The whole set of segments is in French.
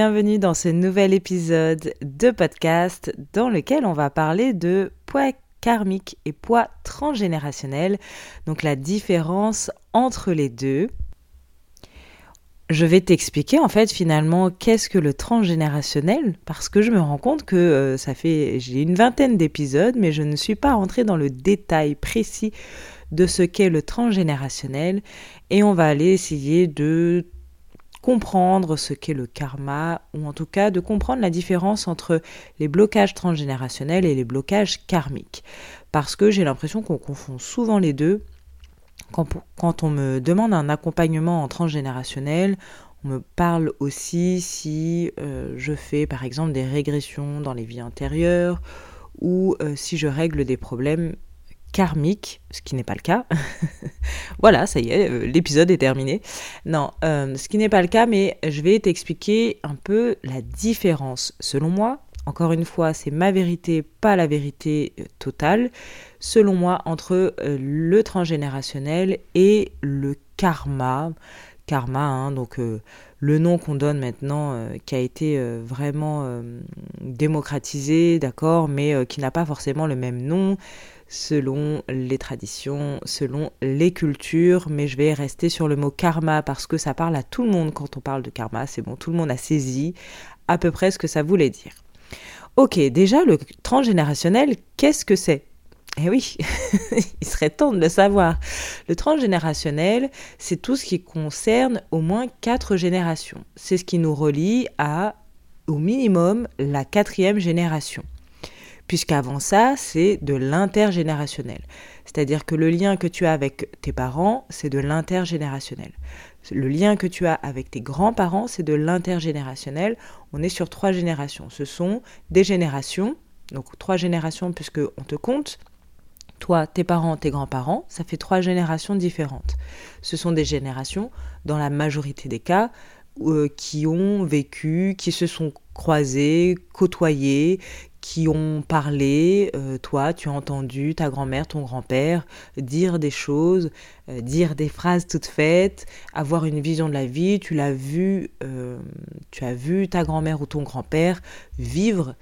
Bienvenue dans ce nouvel épisode de podcast dans lequel on va parler de poids karmique et poids transgénérationnel, donc la différence entre les deux. Je vais t'expliquer en fait finalement qu'est-ce que le transgénérationnel parce que je me rends compte que euh, ça fait j'ai une vingtaine d'épisodes mais je ne suis pas rentrée dans le détail précis de ce qu'est le transgénérationnel et on va aller essayer de comprendre ce qu'est le karma, ou en tout cas de comprendre la différence entre les blocages transgénérationnels et les blocages karmiques. Parce que j'ai l'impression qu'on confond souvent les deux. Quand, on me demande un accompagnement en transgénérationnel, on me parle aussi si euh, je fais par exemple des régressions dans les vies antérieures ou euh, si je règle des problèmes karmique, ce qui n'est pas le cas. voilà, ça y est, euh, l'épisode est terminé. Non, euh, ce qui n'est pas le cas, mais je vais t'expliquer un peu la différence. Selon moi, encore une fois, c'est ma vérité, pas la vérité euh, totale. Selon moi, entre le transgénérationnel et le karma. Karma, hein, donc le nom qu'on donne maintenant, qui a été vraiment démocratisé, d'accord, mais qui n'a pas forcément le même nom selon les traditions, selon les cultures, mais je vais rester sur le mot karma parce que ça parle à tout le monde quand on parle de karma, c'est bon, tout le monde a saisi à peu près ce que ça voulait dire. Ok, déjà le transgénérationnel, qu'est-ce que c'est? Eh oui, il serait temps de le savoir. Le transgénérationnel, c'est tout ce qui concerne au moins quatre générations. C'est ce qui nous relie à, au minimum, la quatrième génération puisqu'avant ça, c'est de l'intergénérationnel. C'est-à-dire que le lien que tu as avec tes parents, c'est de l'intergénérationnel. Le lien que tu as avec tes grands-parents, c'est de l'intergénérationnel. On est sur trois générations. Ce sont des générations, donc trois générations puisque on te compte. Toi, tes parents, tes grands-parents, ça fait trois générations différentes. Ce sont des générations, dans la majorité des cas, euh, qui ont vécu, qui se sont croisés, côtoyés, qui ont parlé, euh, toi, tu as entendu ta grand-mère, ton grand-père dire des choses, euh, dire des phrases toutes faites, avoir une vision de la vie, tu l'as vu, tu as vu ta grand-mère ou ton grand-père vivre,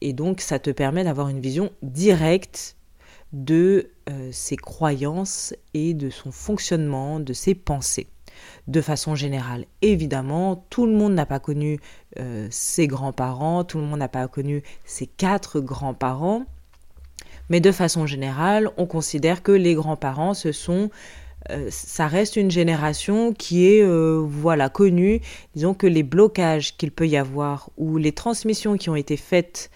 et donc ça te permet d'avoir une vision directe de ses croyances et de son fonctionnement, de ses pensées de façon générale. Évidemment, tout le monde n'a pas connu euh, ses grands-parents, tout le monde n'a pas connu ses quatre grands-parents, mais de façon générale, on considère que les grands-parents, ce sont euh, ça reste une génération qui est euh, voilà connue. Disons que les blocages qu'il peut y avoir ou les transmissions qui ont été faites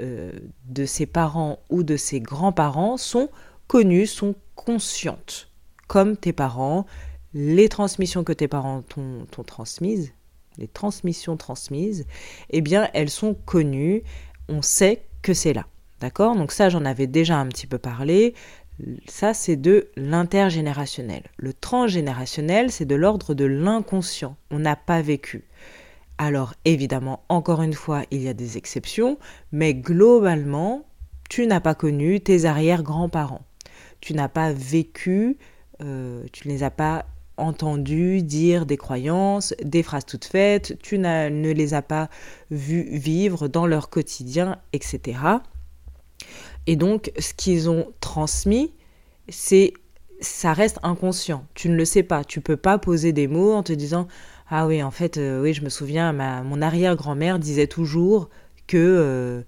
de ses parents ou de ses grands-parents sont connues, sont conscientes, comme tes parents, les transmissions que tes parents t'ont transmises, les transmissions transmises, eh bien, elles sont connues, on sait que c'est là. D'accord? Donc ça, j'en avais déjà un petit peu parlé. Ça, c'est de l'intergénérationnel. Le transgénérationnel, c'est de l'ordre de l'inconscient. On n'a pas vécu. Alors, évidemment, encore une fois, il y a des exceptions, mais globalement, tu n'as pas connu tes arrière-grands-parents. Tu n'as pas vécu, euh, tu ne les as pas entendu dire des croyances, des phrases toutes faites, tu ne les as pas vus vivre dans leur quotidien, etc. Et donc, ce qu'ils ont transmis, c'est ça reste inconscient. Tu ne le sais pas. Tu peux pas poser des mots en te disant ah oui en fait euh, oui je me souviens ma mon arrière grand-mère disait toujours que euh,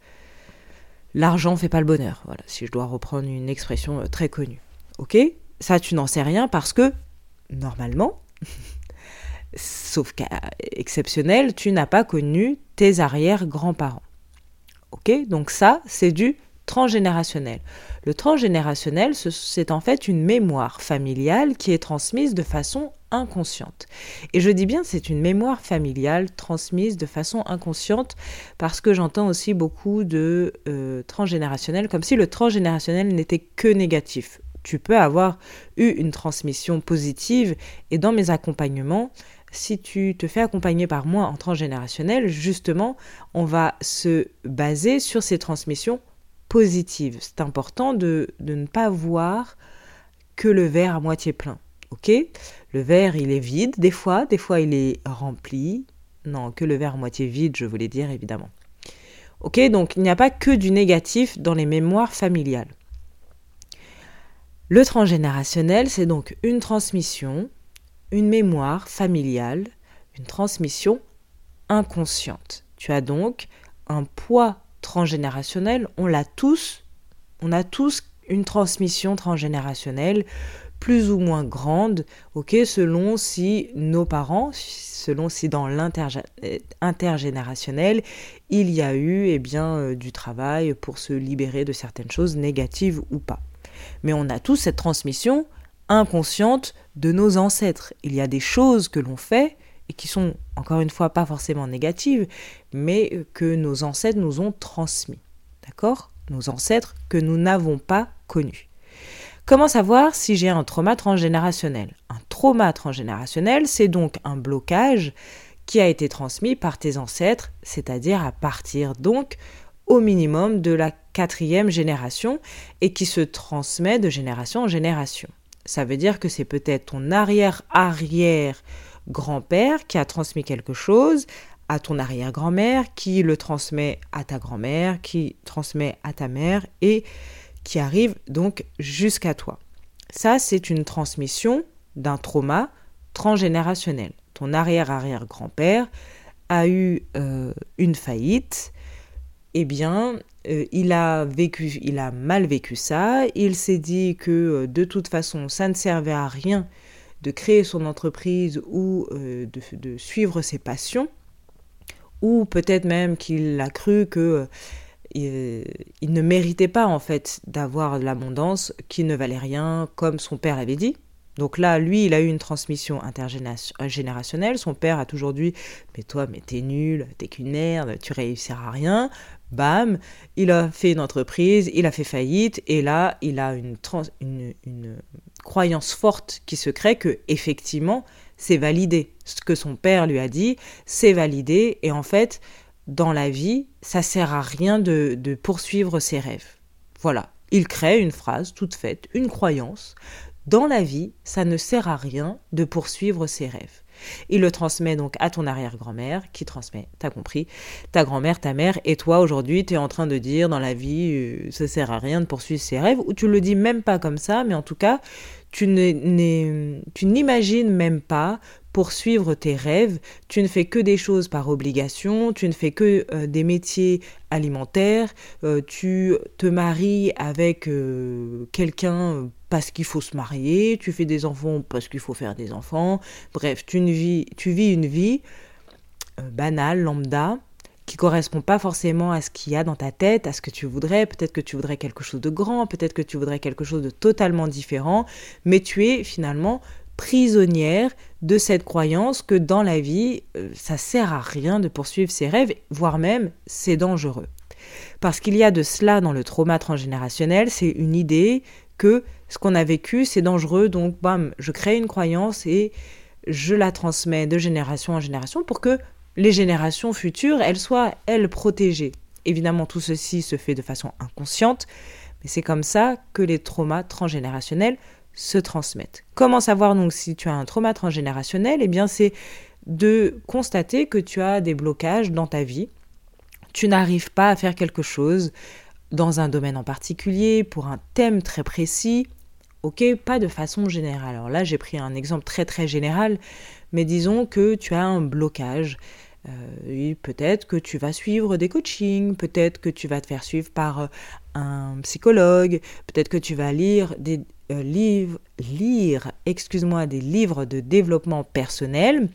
l'argent fait pas le bonheur. Voilà, si je dois reprendre une expression euh, très connue. Ok? Ça, tu n'en sais rien parce que, normalement, sauf cas exceptionnel, tu n'as pas connu tes arrière-grands-parents. Ok Donc ça, c'est du transgénérationnel. Le transgénérationnel, c'est en fait une mémoire familiale qui est transmise de façon inconsciente. Et je dis bien c'est une mémoire familiale transmise de façon inconsciente parce que j'entends aussi beaucoup de euh, transgénérationnel comme si le transgénérationnel n'était que négatif. Tu peux avoir eu une transmission positive et dans mes accompagnements, si tu te fais accompagner par moi en transgénérationnel, justement, on va se baser sur ces transmissions positives. C'est important de, ne pas voir que le verre à moitié plein. Ok? Le verre, il est vide des fois, des fois il est rempli. Non, que le verre à moitié vide, je voulais dire évidemment. Ok? Donc il n'y a pas que du négatif dans les mémoires familiales. Le transgénérationnel, c'est donc une transmission, une mémoire familiale, une transmission inconsciente. Tu as donc un poids transgénérationnel, on l'a tous, on a tous une transmission transgénérationnelle, plus ou moins grande, ok, selon si nos parents, selon si dans l'intergénérationnel, il y a eu eh bien, euh, du travail pour se libérer de certaines choses négatives ou pas. Mais on a tous cette transmission inconsciente de nos ancêtres. Il y a des choses que l'on fait et qui sont, encore une fois, pas forcément négatives, mais que nos ancêtres nous ont transmis. D'accord? Nos ancêtres que nous n'avons pas connus. Comment savoir si j'ai un trauma transgénérationnel? Un trauma transgénérationnel, c'est donc un blocage qui a été transmis par tes ancêtres, c'est-à-dire à partir donc au minimum de la quatrième génération et qui se transmet de génération en génération. Ça veut dire que c'est peut-être ton arrière-arrière grand-père qui a transmis quelque chose à ton arrière-grand-mère, qui le transmet à ta grand-mère, qui transmet à ta mère et qui arrive donc jusqu'à toi. Ça, c'est une transmission d'un trauma transgénérationnel. Ton arrière-arrière-grand-père a eu euh, une faillite, eh bien, euh, il a vécu, il a mal vécu ça. Il s'est dit que euh, de toute façon, ça ne servait à rien de créer son entreprise ou de, de, suivre ses passions, ou peut-être même qu'il a cru que il, ne méritait pas en fait d'avoir l'abondance qui ne valait rien comme son père l'avait dit. Donc là, lui, il a eu une transmission intergénérationnelle. Son père a toujours dit Mais toi, mais t'es nul, t'es qu'une merde, tu réussiras à rien. Bam, il a fait une entreprise, il a fait faillite, et là, il a une, croyance forte qui se crée que, effectivement, c'est validé. Ce que son père lui a dit, c'est validé, et en fait, dans la vie, ça sert à rien de, poursuivre ses rêves. Voilà, il crée une phrase toute faite, une croyance. Dans la vie, ça ne sert à rien de poursuivre ses rêves. Il le transmet donc à ton arrière-grand-mère, qui transmet, t'as compris, ta grand-mère, ta mère, et toi aujourd'hui, tu es en train de dire dans la vie, euh, ça sert à rien de poursuivre ses rêves, ou tu le dis même pas comme ça, mais en tout cas, tu n'imagines même pas poursuivre tes rêves, tu ne fais que des choses par obligation, tu ne fais que euh, des métiers alimentaires, euh, tu te maries avec euh, quelqu'un parce qu'il faut se marier, tu fais des enfants parce qu'il faut faire des enfants, bref, tu, vis, tu vis une vie banale, lambda, qui correspond pas forcément à ce qu'il y a dans ta tête, à ce que tu voudrais. Peut-être que tu voudrais quelque chose de grand, peut-être que tu voudrais quelque chose de totalement différent, mais tu es finalement prisonnière de cette croyance que dans la vie, euh, ça sert à rien de poursuivre ses rêves, voire même c'est dangereux. Parce qu'il y a de cela dans le trauma transgénérationnel, c'est une idée que ce qu'on a vécu, c'est dangereux, donc bam, je crée une croyance et je la transmets de génération en génération pour que les générations futures, elles soient, elles, protégées. Évidemment, tout ceci se fait de façon inconsciente, mais c'est comme ça que les traumas transgénérationnels se transmettent. Comment savoir donc si tu as un trauma transgénérationnel? Eh bien, c'est de constater que tu as des blocages dans ta vie. Tu n'arrives pas à faire quelque chose dans un domaine en particulier, pour un thème très précis. Ok, pas de façon générale. Alors là, j'ai pris un exemple très très général, mais disons que tu as un blocage oui, peut-être que tu vas suivre des coachings, peut-être que tu vas te faire suivre par un psychologue, peut-être que tu vas lire des livres, lire, excuse-moi, des livres de développement personnel.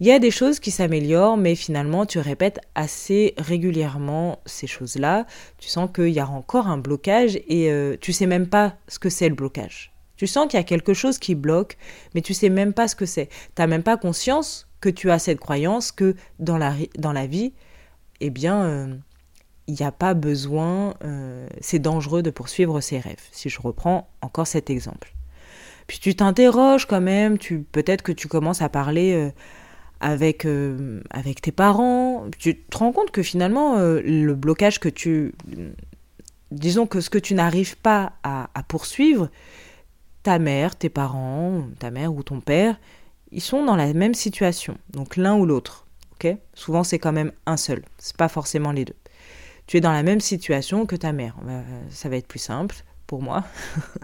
Il y a des choses qui s'améliorent, mais finalement, tu répètes assez régulièrement ces choses-là. Tu sens qu'il y a encore un blocage et euh, tu sais même pas ce que c'est le blocage. Tu sens qu'il y a quelque chose qui bloque, mais tu sais même pas ce que c'est. Tu n'as même pas conscience que tu as cette croyance que dans la, dans la vie, eh bien, euh, il n'y a pas besoin, euh, c'est dangereux de poursuivre ses rêves. Si je reprends encore cet exemple. Puis tu t'interroges quand même, tu peut-être que tu commences à parler avec, euh, avec tes parents, tu te rends compte que finalement, euh, le blocage que tu... Disons que ce que tu n'arrives pas à, poursuivre, ta mère, tes parents, ta mère ou ton père, ils sont dans la même situation. Donc l'un ou l'autre. ok? Souvent, c'est quand même un seul. C'est pas forcément les deux. Tu es dans la même situation que ta mère. Euh, ça va être plus simple pour moi.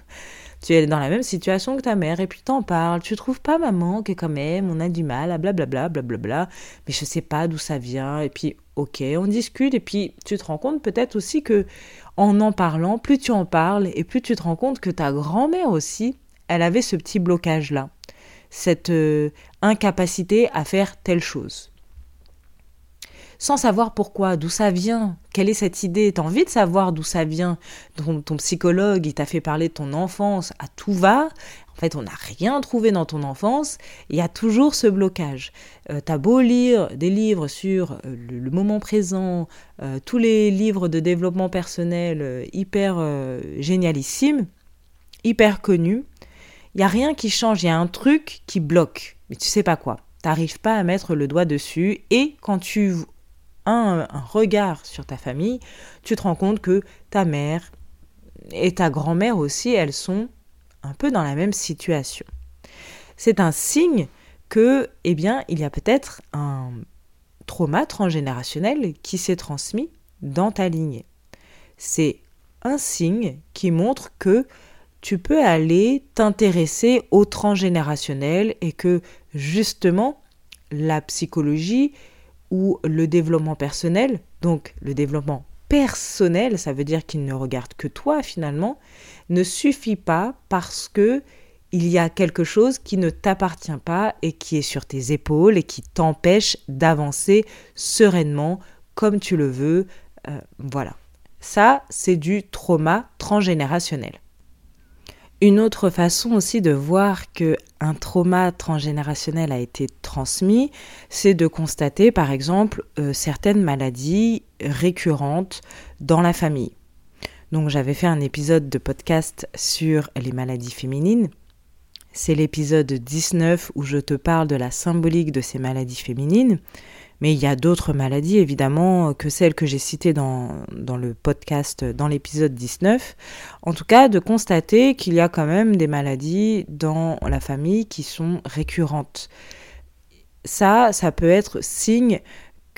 tu es dans la même situation que ta mère et puis t'en parles. Tu trouves pas maman que quand même on a du mal à blablabla, blablabla, mais je sais pas d'où ça vient. Et puis ok, on discute et puis tu te rends compte peut-être aussi que en en parlant, plus tu en parles et plus tu te rends compte que ta grand-mère aussi, elle avait ce petit blocage là, cette euh, incapacité à faire telle chose sans savoir pourquoi, d'où ça vient, quelle est cette idée, t'as envie de savoir d'où ça vient, ton, ton psychologue, il t'a fait parler de ton enfance à tout va, en fait on n'a rien trouvé dans ton enfance, il y a toujours ce blocage. Euh, t'as beau lire des livres sur euh, le, moment présent, euh, tous les livres de développement personnel hyper génialissimes, hyper connus, il n'y a rien qui change, il y a un truc qui bloque, mais tu sais pas quoi. T'arrives pas à mettre le doigt dessus. Et quand tu un, regard sur ta famille, tu te rends compte que ta mère et ta grand-mère aussi, elles sont un peu dans la même situation. C'est un signe que, eh bien, il y a peut-être un trauma transgénérationnel qui s'est transmis dans ta lignée. C'est un signe qui montre que tu peux aller t'intéresser au transgénérationnel et que justement la psychologie ou le développement personnel, donc le développement personnel, ça veut dire qu'il ne regarde que toi finalement, ne suffit pas parce que il y a quelque chose qui ne t'appartient pas et qui est sur tes épaules et qui t'empêche d'avancer sereinement comme tu le veux. Euh, voilà. Ça, c'est du trauma transgénérationnel. Une autre façon aussi de voir que un trauma transgénérationnel a été transmis, c'est de constater par exemple euh, certaines maladies récurrentes dans la famille. Donc j'avais fait un épisode de podcast sur les maladies féminines. C'est l'épisode 19 où je te parle de la symbolique de ces maladies féminines. Mais il y a d'autres maladies, évidemment, que celles que j'ai citées dans, dans le podcast, dans l'épisode 19. En tout cas, de constater qu'il y a quand même des maladies dans la famille qui sont récurrentes. Ça, ça peut être signe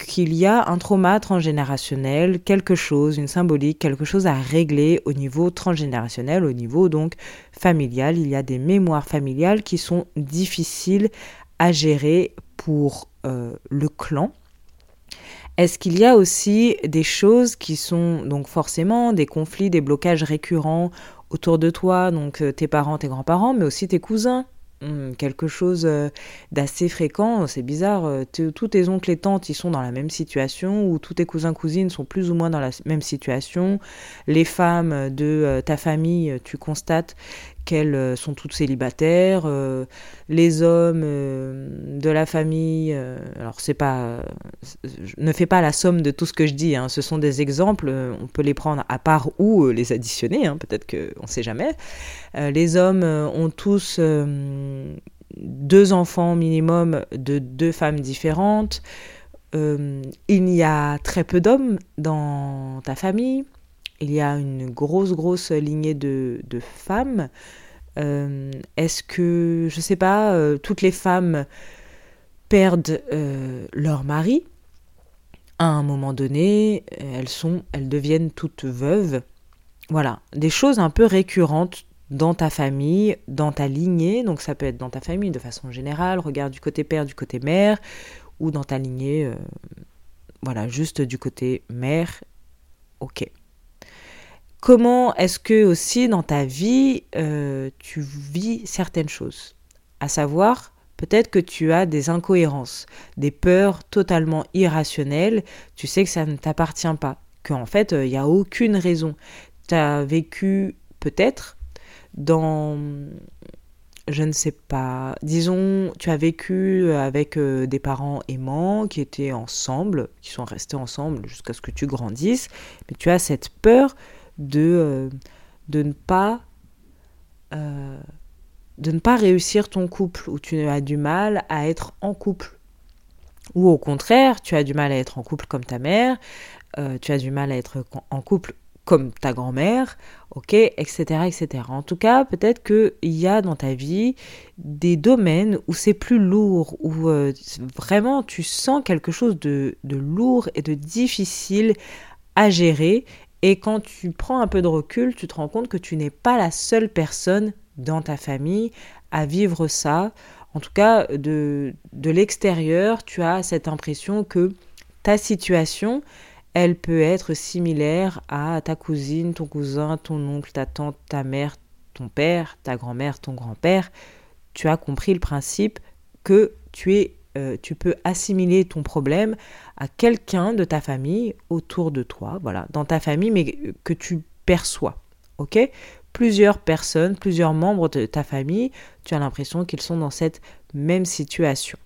qu'il y a un trauma transgénérationnel, quelque chose, une symbolique, quelque chose à régler au niveau transgénérationnel, au niveau donc familial. Il y a des mémoires familiales qui sont difficiles à gérer pour le clan. Est-ce qu'il y a aussi des choses qui sont donc forcément des conflits, des blocages récurrents autour de toi, donc euh, tes parents, tes grands-parents, mais aussi tes cousins? Hmm, quelque chose euh, d'assez fréquent, c'est bizarre, tous tes oncles et tantes, ils sont dans la même situation, ou tous tes cousins, cousines sont plus ou moins dans la même situation. Les femmes de ta famille, tu constates qu'elles euh, sont toutes célibataires, euh, les hommes euh, de la famille, alors c'est pas, ne fais pas la somme de tout ce que je dis, hein, ce sont des exemples, on peut les prendre à part ou les additionner, hein, peut-être qu'on ne sait jamais. les hommes ont tous deux enfants minimum de deux femmes différentes. il y a très peu d'hommes dans ta famille il y a une grosse, grosse lignée de, femmes. Euh, est-ce que, je ne sais pas, euh, toutes les femmes perdent euh, leur mari? À un moment donné, elles sont, elles deviennent toutes veuves. Voilà, des choses un peu récurrentes dans ta famille, dans ta lignée. Donc ça peut être dans ta famille de façon générale. Regarde du côté père, du côté mère, ou dans ta lignée, voilà, juste du côté mère, ok. Comment est-ce que aussi dans ta vie, euh, tu vis certaines choses? À savoir, peut-être que tu as des incohérences, des peurs totalement irrationnelles, tu sais que ça ne t'appartient pas, qu'en fait, il n'y a aucune raison. Tu as vécu peut-être dans je ne sais pas, disons, tu as vécu avec euh, des parents aimants qui étaient ensemble, qui sont restés ensemble jusqu'à ce que tu grandisses, mais tu as cette peur de, euh, de ne pas euh, de ne pas réussir ton couple, ou tu as du mal à être en couple. Ou au contraire, tu as du mal à être en couple comme ta mère, tu as du mal à être en couple comme ta grand-mère, ok, etc., etc. En tout cas, peut-être qu'il y a dans ta vie des domaines où c'est plus lourd, où euh, vraiment tu sens quelque chose de, de lourd et de difficile à gérer. Et quand tu prends un peu de recul, tu te rends compte que tu n'es pas la seule personne dans ta famille à vivre ça. En tout cas, de, de l'extérieur, tu as cette impression que ta situation, elle peut être similaire à ta cousine, ton cousin, ton oncle, ta tante, ta mère, ton père, ta grand-mère, ton grand-père. Tu as compris le principe que tu es euh, tu peux assimiler ton problème à quelqu'un de ta famille autour de toi, voilà, dans ta famille, mais que tu perçois. Ok? Plusieurs personnes, plusieurs membres de ta famille, tu as l'impression qu'ils sont dans cette même situation.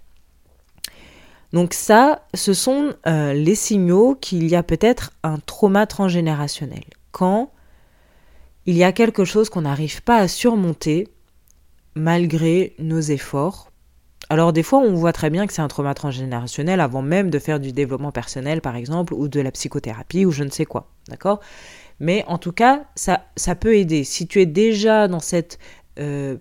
Donc ça, ce sont euh, les signaux qu'il y a peut-être un trauma transgénérationnel. Quand il y a quelque chose qu'on n'arrive pas à surmonter malgré nos efforts. Alors des fois, on voit très bien que c'est un trauma transgénérationnel avant même de faire du développement personnel, par exemple, ou de la psychothérapie, ou je ne sais quoi. D'accord? Mais en tout cas, ça, ça peut aider. Si tu es déjà dans cette... Euh,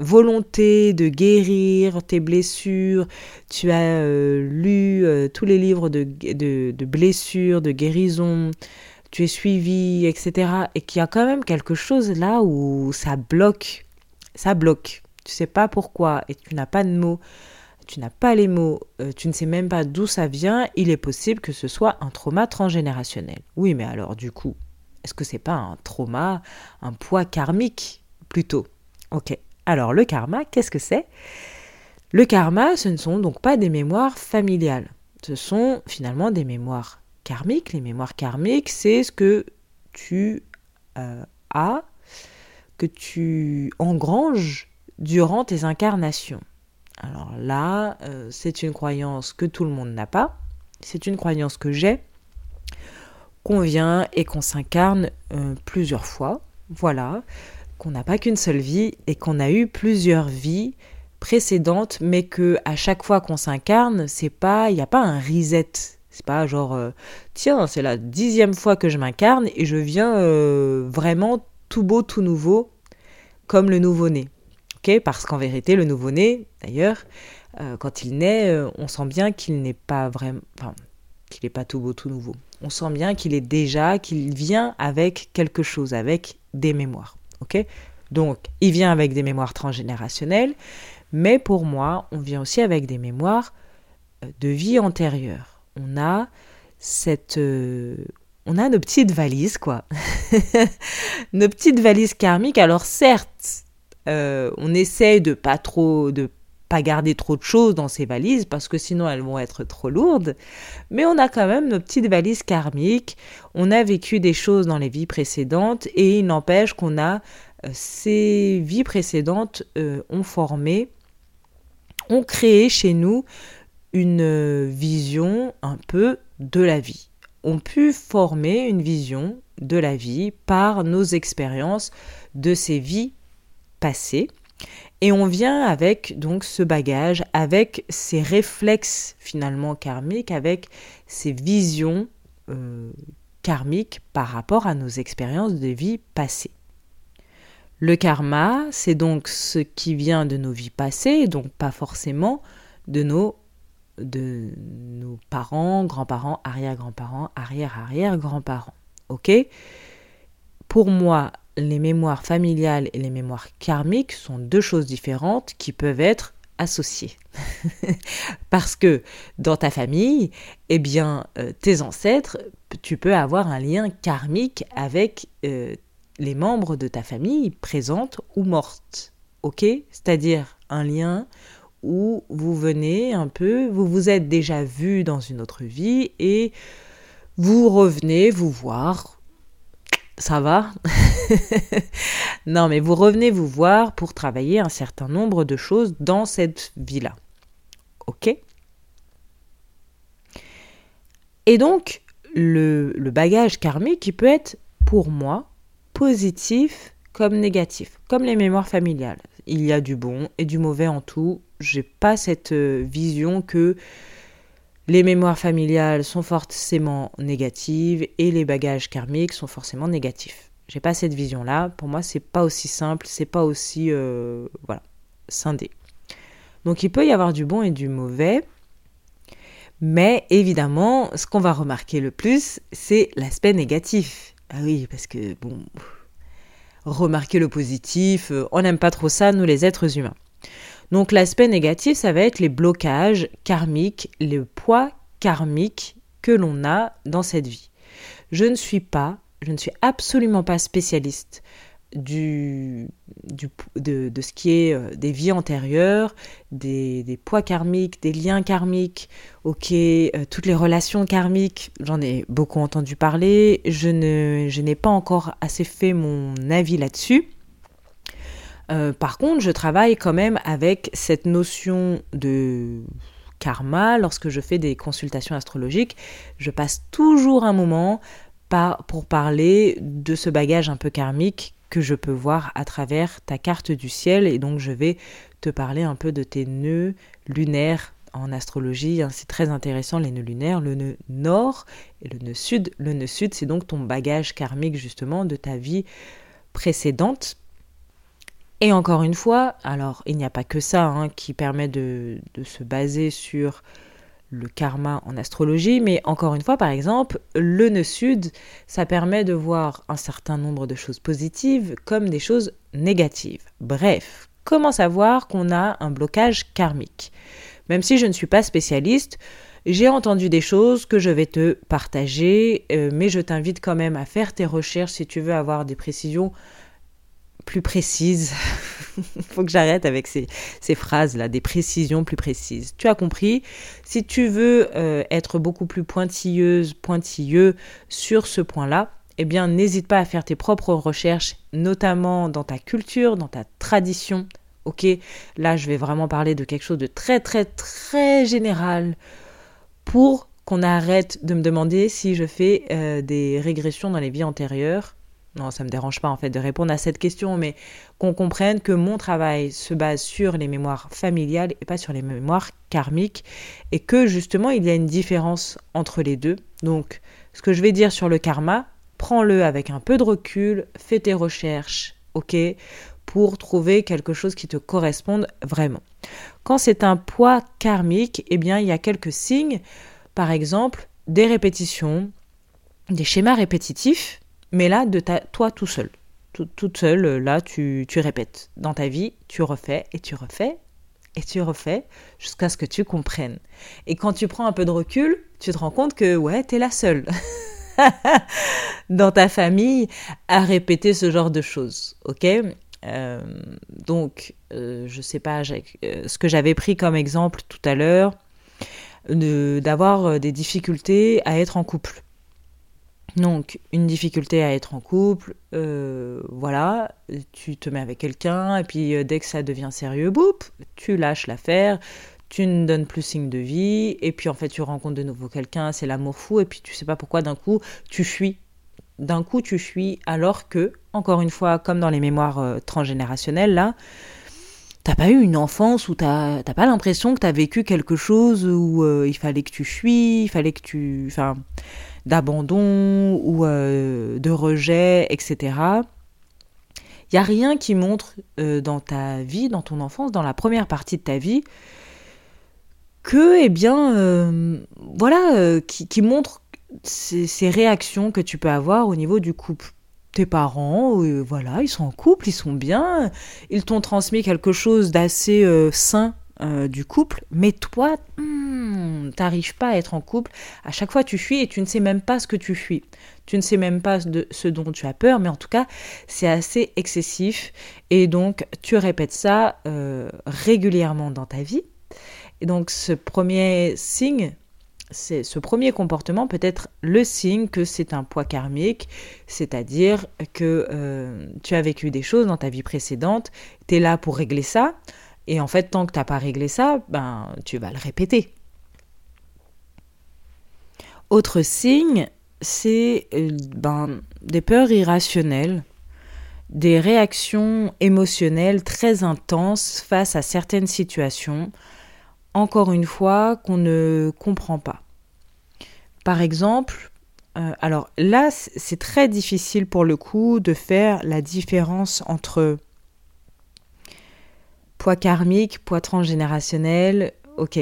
volonté de guérir tes blessures, tu as euh, lu euh, tous les livres de, de, blessures, de guérison, tu es suivi, etc. Et qu'il y a quand même quelque chose là où ça bloque, ça bloque. Tu sais pas pourquoi et tu n'as pas de mots, tu n'as pas les mots, euh, tu ne sais même pas d'où ça vient, il est possible que ce soit un trauma transgénérationnel. Oui, mais alors du coup, est-ce que c'est pas un trauma, un poids karmique plutôt? Ok. Alors le karma, qu'est-ce que c'est? Le karma, ce ne sont donc pas des mémoires familiales. Ce sont finalement des mémoires karmiques. Les mémoires karmiques, c'est ce que tu euh, as, que tu engranges durant tes incarnations. Alors là, euh, c'est une croyance que tout le monde n'a pas. C'est une croyance que j'ai, qu'on vient et qu'on s'incarne euh, plusieurs fois. Voilà qu'on n'a pas qu'une seule vie et qu'on a eu plusieurs vies précédentes, mais que à chaque fois qu'on s'incarne, c'est pas, il n'y a pas un reset. C'est pas genre, euh, tiens, c'est la dixième fois que je m'incarne et je viens vraiment tout beau, tout nouveau, comme le nouveau-né. Parce qu'en vérité, le nouveau-né, d'ailleurs, euh, quand il naît, on sent bien qu'il n'est pas vraiment, qu'il n'est pas tout beau, tout nouveau. On sent bien qu'il est déjà, qu'il vient avec quelque chose, avec des mémoires. Ok? Donc, il vient avec des mémoires transgénérationnelles, mais pour moi, on vient aussi avec des mémoires euh, de vie antérieure. On a cette. Euh, on a nos petites valises, quoi. nos petites valises karmiques. Alors, certes, euh, on essaie de pas trop. de pas garder trop de choses dans ces valises parce que sinon elles vont être trop lourdes. Mais on a quand même nos petites valises karmiques. On a vécu des choses dans les vies précédentes et il n'empêche qu'on a euh, ces vies précédentes euh, ont formé, ont créé chez nous une vision un peu de la vie. Ont pu former une vision de la vie par nos expériences de ces vies passées et on vient avec donc ce bagage, avec ces réflexes finalement karmiques, avec ces visions euh, karmiques par rapport à nos expériences de vie passées. Le karma, c'est donc ce qui vient de nos vies passées, donc pas forcément de nos, de nos parents, grands-parents, arrière-grands-parents, arrière-arrière-grands-parents. Ok? Pour moi, les mémoires familiales et les mémoires karmiques sont deux choses différentes qui peuvent être associés. Parce que dans ta famille, eh bien, euh, tes ancêtres, tu peux avoir un lien karmique avec euh, les membres de ta famille présentes ou mortes. Ok? C'est-à-dire un lien où vous venez un peu, vous vous êtes déjà vu dans une autre vie et vous revenez vous voir ça va? Non, mais vous revenez vous voir pour travailler un certain nombre de choses dans cette vie-là. Ok? Et donc, le, le bagage karmique, il peut être, pour moi, positif comme négatif, comme les mémoires familiales. Il y a du bon et du mauvais en tout. J'ai pas cette euh, vision que les mémoires familiales sont forcément négatives et les bagages karmiques sont forcément négatifs. J'ai pas cette vision-là. Pour moi, c'est pas aussi simple, c'est pas aussi euh, voilà scindé. Donc, il peut y avoir du bon et du mauvais. Mais évidemment, ce qu'on va remarquer le plus, c'est l'aspect négatif. Ah oui, parce que bon, remarquer le positif, euh, on n'aime pas trop ça, nous les êtres humains. Donc l'aspect négatif, ça va être les blocages karmiques, le poids karmique que l'on a dans cette vie. Je ne suis pas, je ne suis absolument pas spécialiste du, de, ce qui est euh, des vies antérieures, des, poids karmiques, des liens karmiques, ok, euh, toutes les relations karmiques, j'en ai beaucoup entendu parler, je n'ai pas encore assez fait mon avis là-dessus. Euh, par contre, je travaille quand même avec cette notion de karma lorsque je fais des consultations astrologiques. Je passe toujours un moment pour parler de ce bagage un peu karmique que je peux voir à travers ta carte du ciel et donc je vais te parler un peu de tes nœuds lunaires en astrologie. Hein. c'est très intéressant les nœuds lunaires, le nœud nord et le nœud sud. Le nœud sud, c'est donc ton bagage karmique justement de ta vie précédente et encore une fois, alors il n'y a pas que ça hein, qui permet de, se baser sur le karma en astrologie, mais encore une fois, par exemple, le nœud sud, ça permet de voir un certain nombre de choses positives comme des choses négatives. Bref, comment savoir qu'on a un blocage karmique? Même si je ne suis pas spécialiste, j'ai entendu des choses que je vais te partager, euh, mais je t'invite quand même à faire tes recherches si tu veux avoir des précisions plus précises. Faut que j'arrête avec ces, phrases-là, des précisions plus précises. Tu as compris? Si tu veux euh, être beaucoup plus pointilleuse, pointilleux sur ce point-là, eh bien, n'hésite pas à faire tes propres recherches, notamment dans ta culture, dans ta tradition. Ok? Là, je vais vraiment parler de quelque chose de très, très, très général pour qu'on arrête de me demander si je fais euh, des régressions dans les vies antérieures non, ça me dérange pas en fait de répondre à cette question, mais qu'on comprenne que mon travail se base sur les mémoires familiales et pas sur les mémoires karmiques, et que justement il y a une différence entre les deux. Donc, ce que je vais dire sur le karma, prends-le avec un peu de recul, fais tes recherches, ok, pour trouver quelque chose qui te corresponde vraiment. Quand c'est un poids karmique, eh bien il y a quelques signes, par exemple des répétitions, des schémas répétitifs mais là, de toi tout seul. toute seule, là, tu, tu répètes. Dans ta vie, tu refais et tu refais et tu refais jusqu'à ce que tu comprennes. Et quand tu prends un peu de recul, tu te rends compte que, ouais, t'es la seule. dans ta famille à répéter ce genre de choses, ok? Euh, Donc, euh, je sais pas, euh, ce que j'avais pris comme exemple tout à l'heure, d'avoir des difficultés à être en couple. Donc, une difficulté à être en couple, euh, voilà, tu te mets avec quelqu'un, et puis euh, dès que ça devient sérieux, boum, tu lâches l'affaire, tu ne donnes plus signe de vie, et puis en fait, tu rencontres de nouveau quelqu'un, c'est l'amour fou, et puis tu sais pas pourquoi, d'un coup, tu fuis. D'un coup, tu fuis, alors que, encore une fois, comme dans les mémoires euh, transgénérationnelles, là, t'as pas eu une enfance où t'as pas l'impression que t'as vécu quelque chose où il fallait que tu fuis, il fallait que tu. Enfin d'abandon ou euh, de rejet, etc. Il n'y a rien qui montre euh, dans ta vie, dans ton enfance, dans la première partie de ta vie, que, eh bien, euh, voilà, qui, montre ces, réactions que tu peux avoir au niveau du couple. Tes parents, voilà, ils sont en couple, ils sont bien, ils t'ont transmis quelque chose d'assez sain euh, du couple, mais toi, hmm, t'arrives pas à être en couple. À chaque fois, tu fuis et tu ne sais même pas ce que tu fuis. Tu ne sais même pas de ce dont tu as peur, mais en tout cas, c'est assez excessif. Et donc, tu répètes ça euh, régulièrement dans ta vie. Et donc, ce premier signe, c'est ce premier comportement peut être le signe que c'est un poids karmique, c'est-à-dire que euh, tu as vécu des choses dans ta vie précédente, tu es là pour régler ça, et en fait, tant que tu n'as pas réglé ça, ben, tu vas le répéter. Autre signe, c'est euh, ben, des peurs irrationnelles, des réactions émotionnelles très intenses face à certaines situations, encore une fois, qu'on ne comprend pas. Par exemple, euh, alors là, c'est très difficile pour le coup de faire la différence entre poids karmique, poids transgénérationnel. Ok,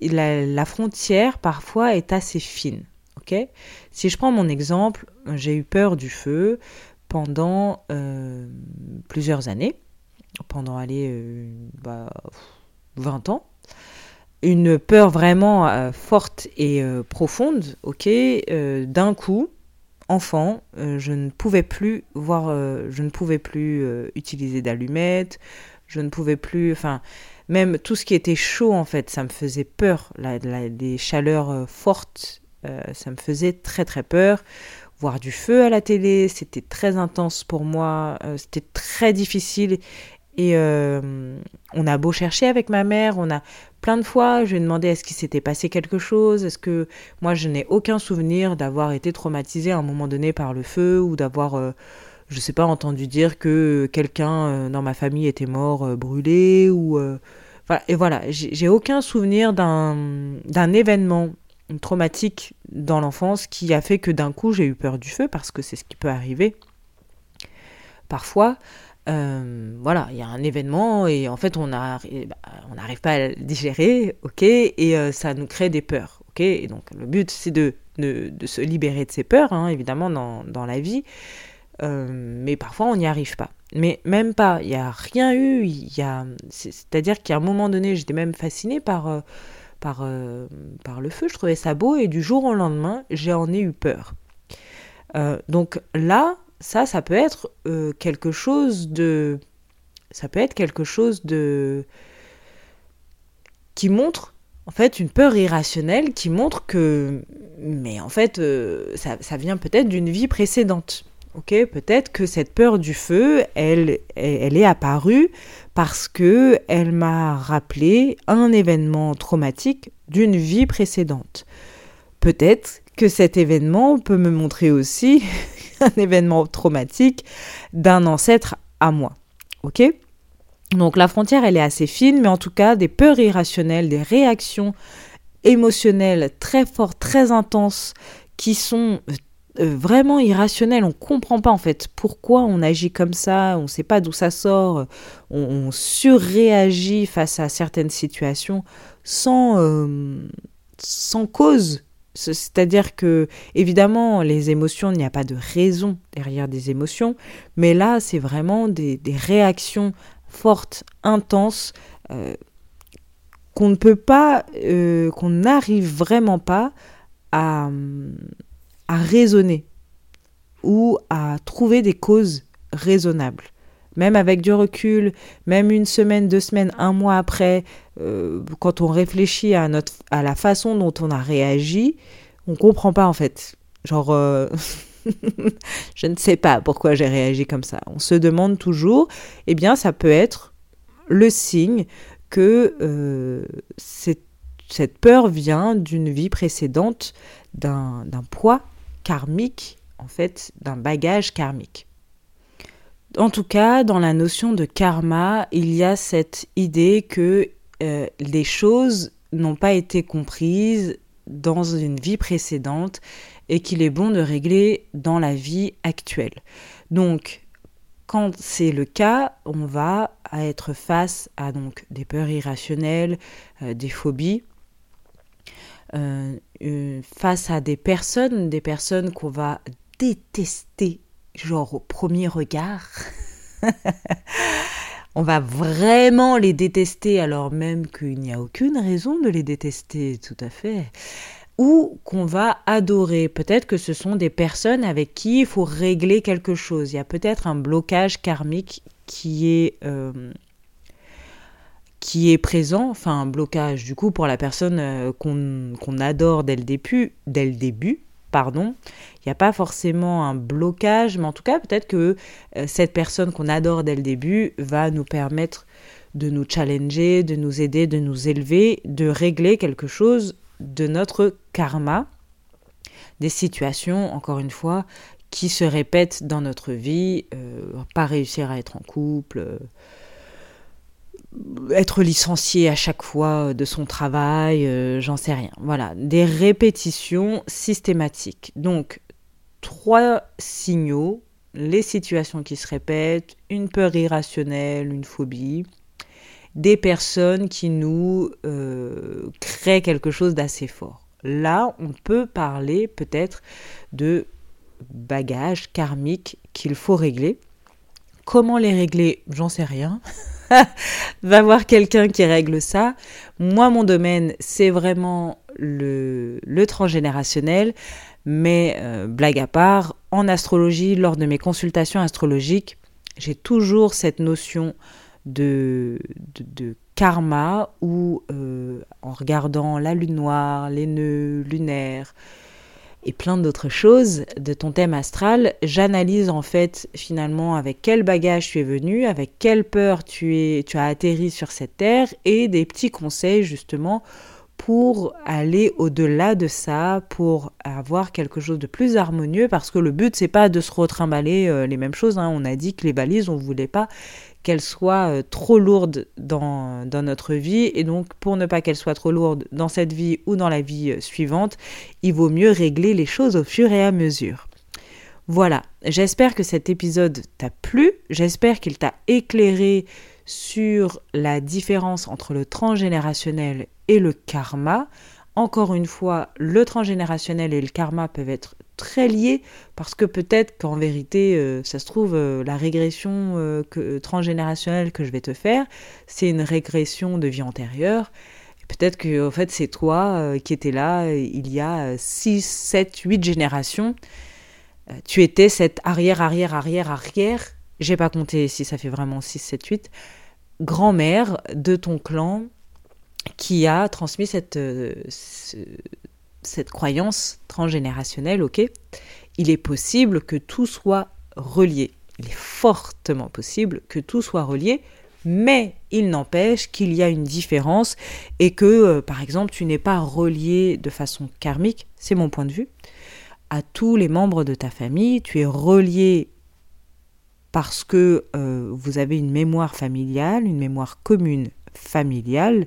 la, frontière parfois est assez fine. Ok, si je prends mon exemple, j'ai eu peur du feu pendant euh, plusieurs années, pendant aller 20 euh, ans une peur vraiment euh, forte et euh, profonde, ok, euh, d'un coup, enfant, je ne pouvais plus voir, je ne pouvais plus utiliser d'allumettes, je ne pouvais plus, enfin, même tout ce qui était chaud en fait, ça me faisait peur. La, les chaleurs fortes, ça me faisait très très peur. Voir du feu à la télé, c'était très intense pour moi, c'était très difficile et euh, on a beau chercher avec ma mère, on a plein de fois, je lui ai demandé est-ce qu'il s'était passé quelque chose, est-ce que moi je n'ai aucun souvenir d'avoir été traumatisée à un moment donné par le feu ou d'avoir, euh, je sais pas, entendu dire que quelqu'un euh, dans ma famille était mort brûlé ou voilà, et voilà, j'ai aucun souvenir d'un événement traumatique dans l'enfance qui a fait que d'un coup j'ai eu peur du feu parce que c'est ce qui peut arriver parfois. Euh, voilà, il y a un événement et en fait on bah, n'arrive pas à le digérer, ok, et euh, ça nous crée des peurs, ok. Et donc le but c'est de, de, se libérer de ces peurs, hein, évidemment dans, dans, la vie, euh, mais parfois on n'y arrive pas. Mais même pas, il n'y a rien eu, il y a, c'est-à-dire qu'à un moment donné j'étais même fascinée par, par, par le feu, je trouvais ça beau et du jour au lendemain j'en ai eu peur. donc là, ça, ça peut être euh, quelque chose de... Ça peut être quelque chose de... qui montre, en fait, une peur irrationnelle qui montre que... Mais en fait, euh, ça, ça, vient peut-être d'une vie précédente. Ok, peut-être que cette peur du feu, elle, est apparue parce que elle m'a rappelé un événement traumatique d'une vie précédente. Peut-être que cet événement peut me montrer aussi un événement traumatique d'un ancêtre à moi. Ok? Donc la frontière, elle est assez fine, mais en tout cas, des peurs irrationnelles, des réactions émotionnelles très fortes, très intenses, qui sont vraiment irrationnelles. On comprend pas en fait pourquoi on agit comme ça, on ne sait pas d'où ça sort, on, surréagit face à certaines situations sans, euh, sans cause. C'est-à-dire que, évidemment, les émotions, il n'y a pas de raison derrière des émotions, mais là, c'est vraiment des, réactions fortes, intenses, euh, qu'on ne peut pas, euh, qu'on n'arrive vraiment pas à, à raisonner ou à trouver des causes raisonnables même avec du recul, même une semaine, deux semaines, un mois après, euh, quand on réfléchit à, notre, à la façon dont on a réagi, on comprend pas en fait. Genre, euh, je ne sais pas pourquoi j'ai réagi comme ça. On se demande toujours, eh bien, ça peut être le signe que euh, cette peur vient d'une vie précédente, d'un poids karmique, en fait, d'un bagage karmique. En tout cas, dans la notion de karma, il y a cette idée que euh, les choses n'ont pas été comprises dans une vie précédente et qu'il est bon de régler dans la vie actuelle. Donc, quand c'est le cas, on va être face à donc des peurs irrationnelles, euh, des phobies, face à des personnes, des personnes qu'on va détester genre au premier regard. on va vraiment les détester alors même qu'il n'y a aucune raison de les détester, tout à fait. Ou qu'on va adorer. Peut-être que ce sont des personnes avec qui il faut régler quelque chose. Il y a peut-être un blocage karmique qui est, euh, qui est présent, enfin un blocage du coup pour la personne euh, qu'on adore dès le début, dès le début pardon, il n'y a pas forcément un blocage, mais en tout cas, peut-être que euh, cette personne qu'on adore dès le début va nous permettre de nous challenger, de nous aider, de nous élever, de régler quelque chose de notre karma, des situations, encore une fois, qui se répètent dans notre vie, euh, pas réussir à être en couple, être licencié à chaque fois de son travail, euh, j'en sais rien. Voilà, des répétitions systématiques. Donc, trois signaux, les situations qui se répètent, une peur irrationnelle, une phobie, des personnes qui nous euh, créent quelque chose d'assez fort. Là, on peut parler peut-être de bagages karmiques qu'il faut régler. Comment les régler? J'en sais rien. Va voir quelqu'un qui règle ça. Moi, mon domaine, c'est vraiment le, transgénérationnel. Mais euh, blague à part, en astrologie, lors de mes consultations astrologiques, j'ai toujours cette notion de, de, karma où, euh, en regardant la lune noire, les nœuds lunaires, et plein d'autres choses de ton thème astral, j'analyse en fait finalement avec quel bagage tu es venu, avec quelle peur tu, es, tu as atterri sur cette terre et des petits conseils justement pour aller au-delà de ça, pour avoir quelque chose de plus harmonieux, parce que le but c'est pas de se retrimballer euh, les mêmes choses. Hein. On a dit que les valises, on voulait pas qu'elle soit euh, trop lourde dans, dans, notre vie. Et donc, pour ne pas qu'elle soit trop lourde dans cette vie ou dans la vie euh, suivante, il vaut mieux régler les choses au fur et à mesure. Voilà, j'espère que cet épisode t'a plu, j'espère qu'il t'a éclairé sur la différence entre le transgénérationnel et le karma. Encore une fois, le transgénérationnel et le karma peuvent être très liés parce que peut-être qu'en vérité, euh, ça se trouve, euh, la régression euh, transgénérationnelle que je vais te faire, c'est une régression de vie antérieure. Peut-être que en fait, c'est toi qui étais là il y a 6, 7, 8 générations. tu étais cette arrière, arrière, arrière, arrière. J'ai pas compté si ça fait vraiment 6, 7, 8. Grand-mère de ton clan qui a transmis cette, cette croyance transgénérationnelle, ok Il est possible que tout soit relié. Il est fortement possible que tout soit relié, mais il n'empêche qu'il y a une différence et que, euh, par exemple, tu n'es pas relié de façon karmique, c'est mon point de vue, à tous les membres de ta famille, tu es relié parce que euh, vous avez une mémoire familiale, une mémoire commune familiale,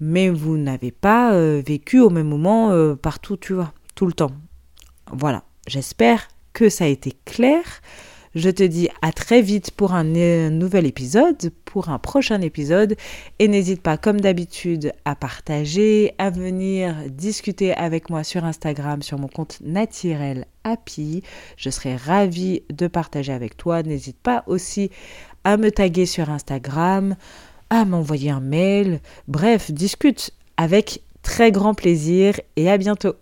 mais vous n'avez pas euh, vécu au même moment euh, partout, tu vois, tout le temps. Voilà, j'espère que ça a été clair. Je te dis à très vite pour un, un nouvel épisode, pour un prochain épisode. Et n'hésite pas, comme d'habitude, à partager, à venir discuter avec moi sur Instagram, sur mon compte naturel Happy. Je serai ravie de partager avec toi. N'hésite pas aussi à me taguer sur Instagram à m'envoyer un mail. Bref, discute avec très grand plaisir et à bientôt.